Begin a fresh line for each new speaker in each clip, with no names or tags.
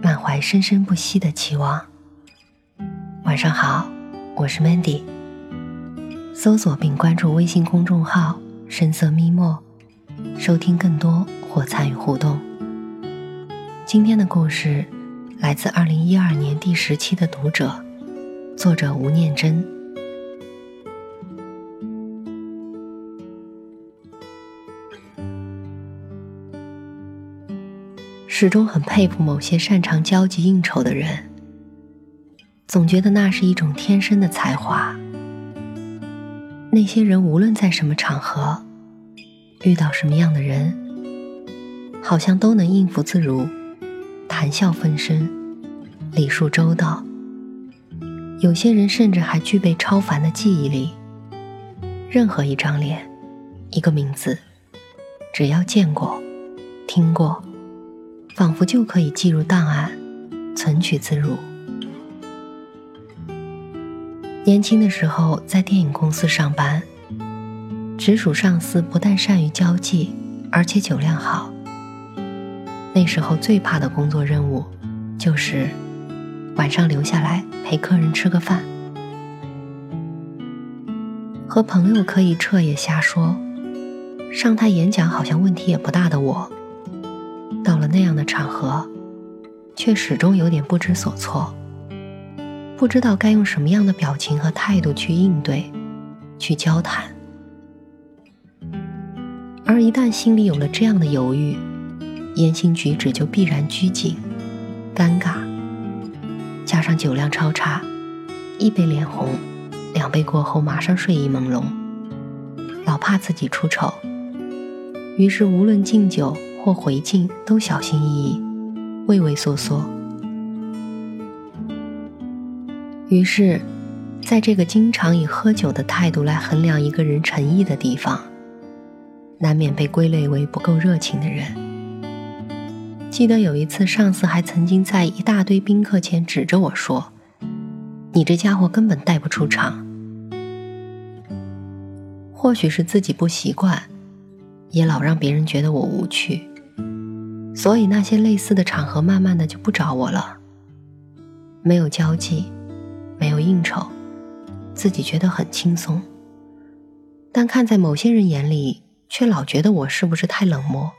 满怀生生不息的期望。晚上好，我是 Mandy。搜索并关注微信公众号“深色咪墨”，收听更多或参与互动。今天的故事来自二零一二年第十期的《读者》，作者吴念真。始终很佩服某些擅长交际应酬的人，总觉得那是一种天生的才华。那些人无论在什么场合，遇到什么样的人，好像都能应付自如，谈笑风生，礼数周到。有些人甚至还具备超凡的记忆力，任何一张脸，一个名字，只要见过，听过。仿佛就可以记入档案，存取自如。年轻的时候在电影公司上班，直属上司不但善于交际，而且酒量好。那时候最怕的工作任务，就是晚上留下来陪客人吃个饭。和朋友可以彻夜瞎说，上台演讲好像问题也不大的我。那样的场合，却始终有点不知所措，不知道该用什么样的表情和态度去应对、去交谈。而一旦心里有了这样的犹豫，言行举止就必然拘谨、尴尬，加上酒量超差，一杯脸红，两杯过后马上睡意朦胧，老怕自己出丑，于是无论敬酒。或回敬都小心翼翼，畏畏缩缩。于是，在这个经常以喝酒的态度来衡量一个人诚意的地方，难免被归类为不够热情的人。记得有一次，上司还曾经在一大堆宾客前指着我说：“你这家伙根本带不出场。”或许是自己不习惯。也老让别人觉得我无趣，所以那些类似的场合慢慢的就不找我了。没有交际，没有应酬，自己觉得很轻松。但看在某些人眼里，却老觉得我是不是太冷漠，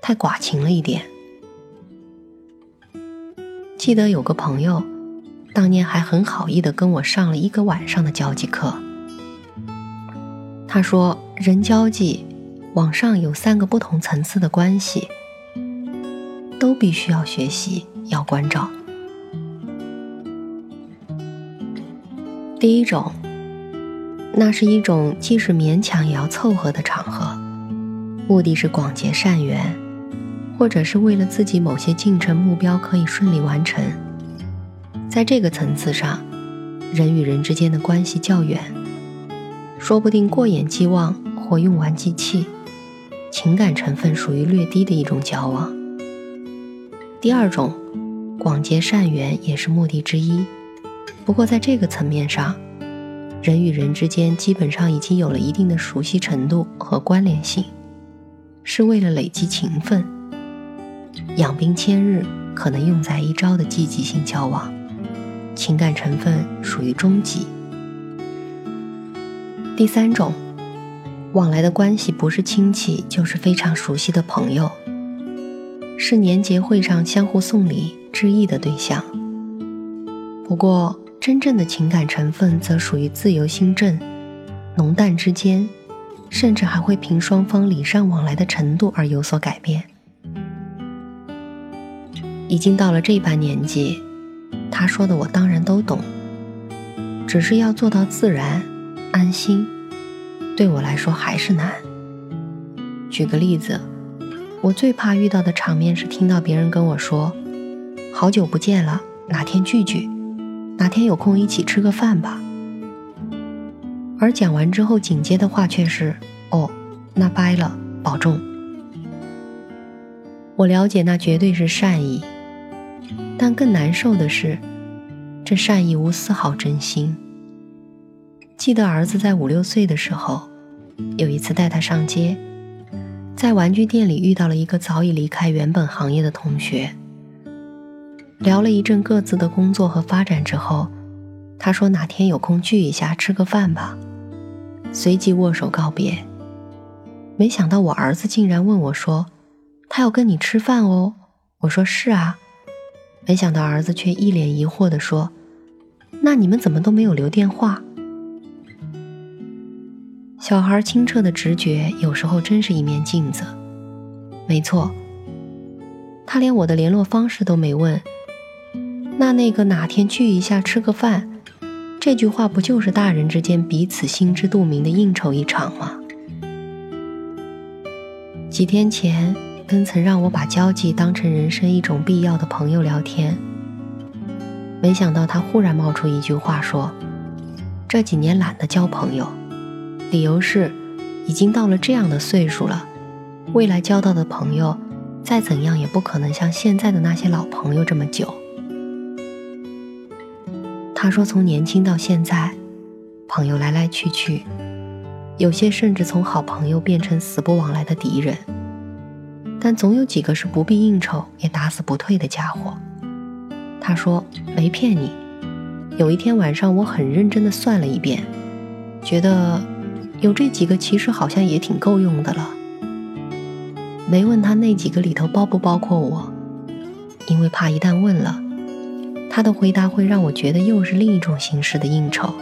太寡情了一点。记得有个朋友，当年还很好意的跟我上了一个晚上的交际课。他说：“人交际。”网上有三个不同层次的关系，都必须要学习，要关照。第一种，那是一种即使勉强也要凑合的场合，目的是广结善缘，或者是为了自己某些进程目标可以顺利完成。在这个层次上，人与人之间的关系较远，说不定过眼即忘或用完即弃。情感成分属于略低的一种交往。第二种，广结善缘也是目的之一，不过在这个层面上，人与人之间基本上已经有了一定的熟悉程度和关联性，是为了累积情分，养兵千日可能用在一朝的积极性交往，情感成分属于中级。第三种。往来的关系不是亲戚，就是非常熟悉的朋友，是年节会上相互送礼致意的对象。不过，真正的情感成分则属于自由心证，浓淡之间，甚至还会凭双方礼尚往来的程度而有所改变。已经到了这般年纪，他说的我当然都懂，只是要做到自然、安心。对我来说还是难。举个例子，我最怕遇到的场面是听到别人跟我说：“好久不见了，哪天聚聚？哪天有空一起吃个饭吧。”而讲完之后，紧接的话却是：“哦，那掰了，保重。”我了解，那绝对是善意，但更难受的是，这善意无丝毫真心。记得儿子在五六岁的时候，有一次带他上街，在玩具店里遇到了一个早已离开原本行业的同学，聊了一阵各自的工作和发展之后，他说哪天有空聚一下吃个饭吧，随即握手告别。没想到我儿子竟然问我说。他要跟你吃饭哦，我说是啊，没想到儿子却一脸疑惑地说：“那你们怎么都没有留电话？”小孩清澈的直觉有时候真是一面镜子。没错，他连我的联络方式都没问。那那个哪天聚一下吃个饭，这句话不就是大人之间彼此心知肚明的应酬一场吗？几天前。跟曾让我把交际当成人生一种必要的朋友聊天，没想到他忽然冒出一句话说：“这几年懒得交朋友，理由是已经到了这样的岁数了，未来交到的朋友再怎样也不可能像现在的那些老朋友这么久。”他说：“从年轻到现在，朋友来来去去，有些甚至从好朋友变成死不往来的敌人。”但总有几个是不必应酬也打死不退的家伙。他说没骗你。有一天晚上，我很认真的算了一遍，觉得有这几个其实好像也挺够用的了。没问他那几个里头包不包括我，因为怕一旦问了，他的回答会让我觉得又是另一种形式的应酬。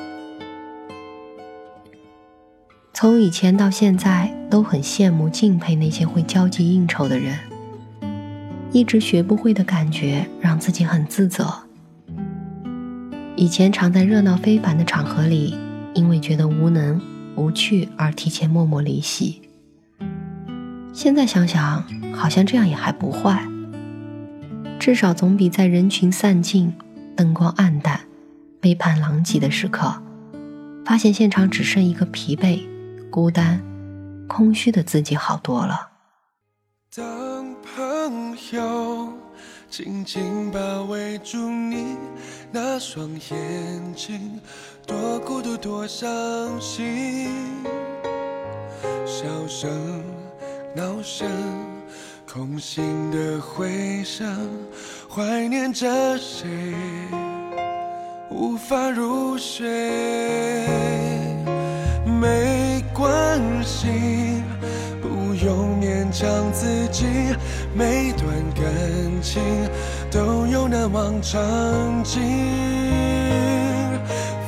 从以前到现在，都很羡慕、敬佩那些会交际应酬的人。一直学不会的感觉，让自己很自责。以前常在热闹非凡的场合里，因为觉得无能、无趣而提前默默离席。现在想想，好像这样也还不坏。至少总比在人群散尽、灯光暗淡、杯盘狼藉的时刻，发现现场只剩一个疲惫。孤单、空虚的自己好多了。
当朋友紧紧包围住你那双眼睛，多孤独多伤心。笑声、闹声、空心的回声，怀念着谁，无法入睡。没关系，不用勉强自己。每段感情都有难忘场景，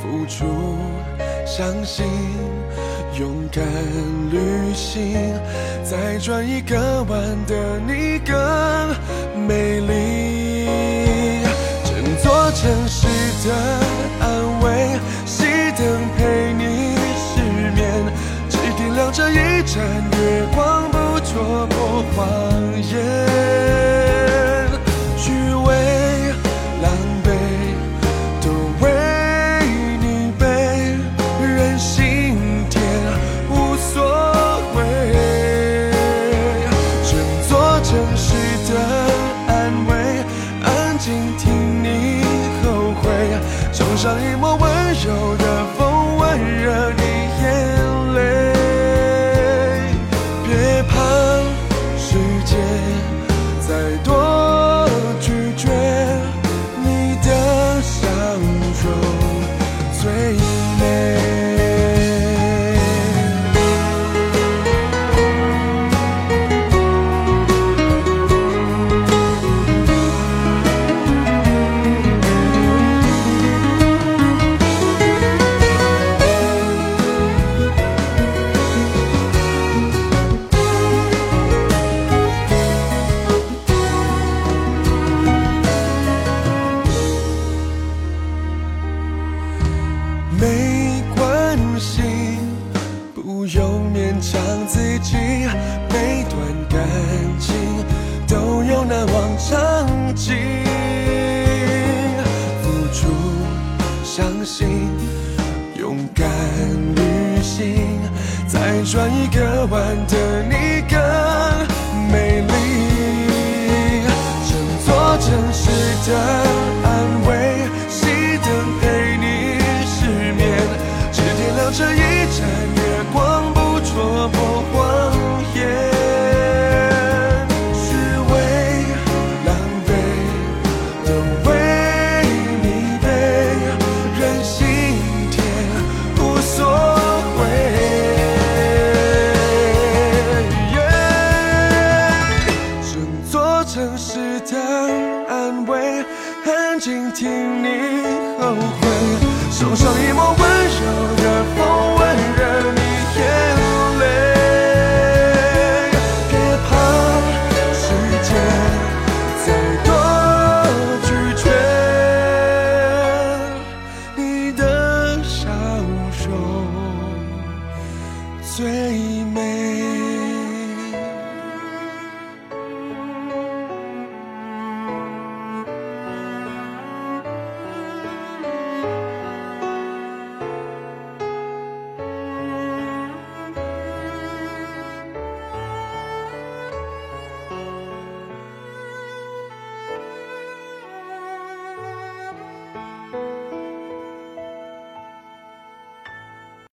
付出、相信、勇敢旅行，再转一个弯的你更美丽。整座城市的安慰，熄灯陪你失眠，只点亮。这一盏月光，不戳破谎一抹温柔的没关系，不用勉强自己，每段感情都有难忘场景，付出相信，勇敢旅行，再转一个弯的你更美丽，整座城市的安慰。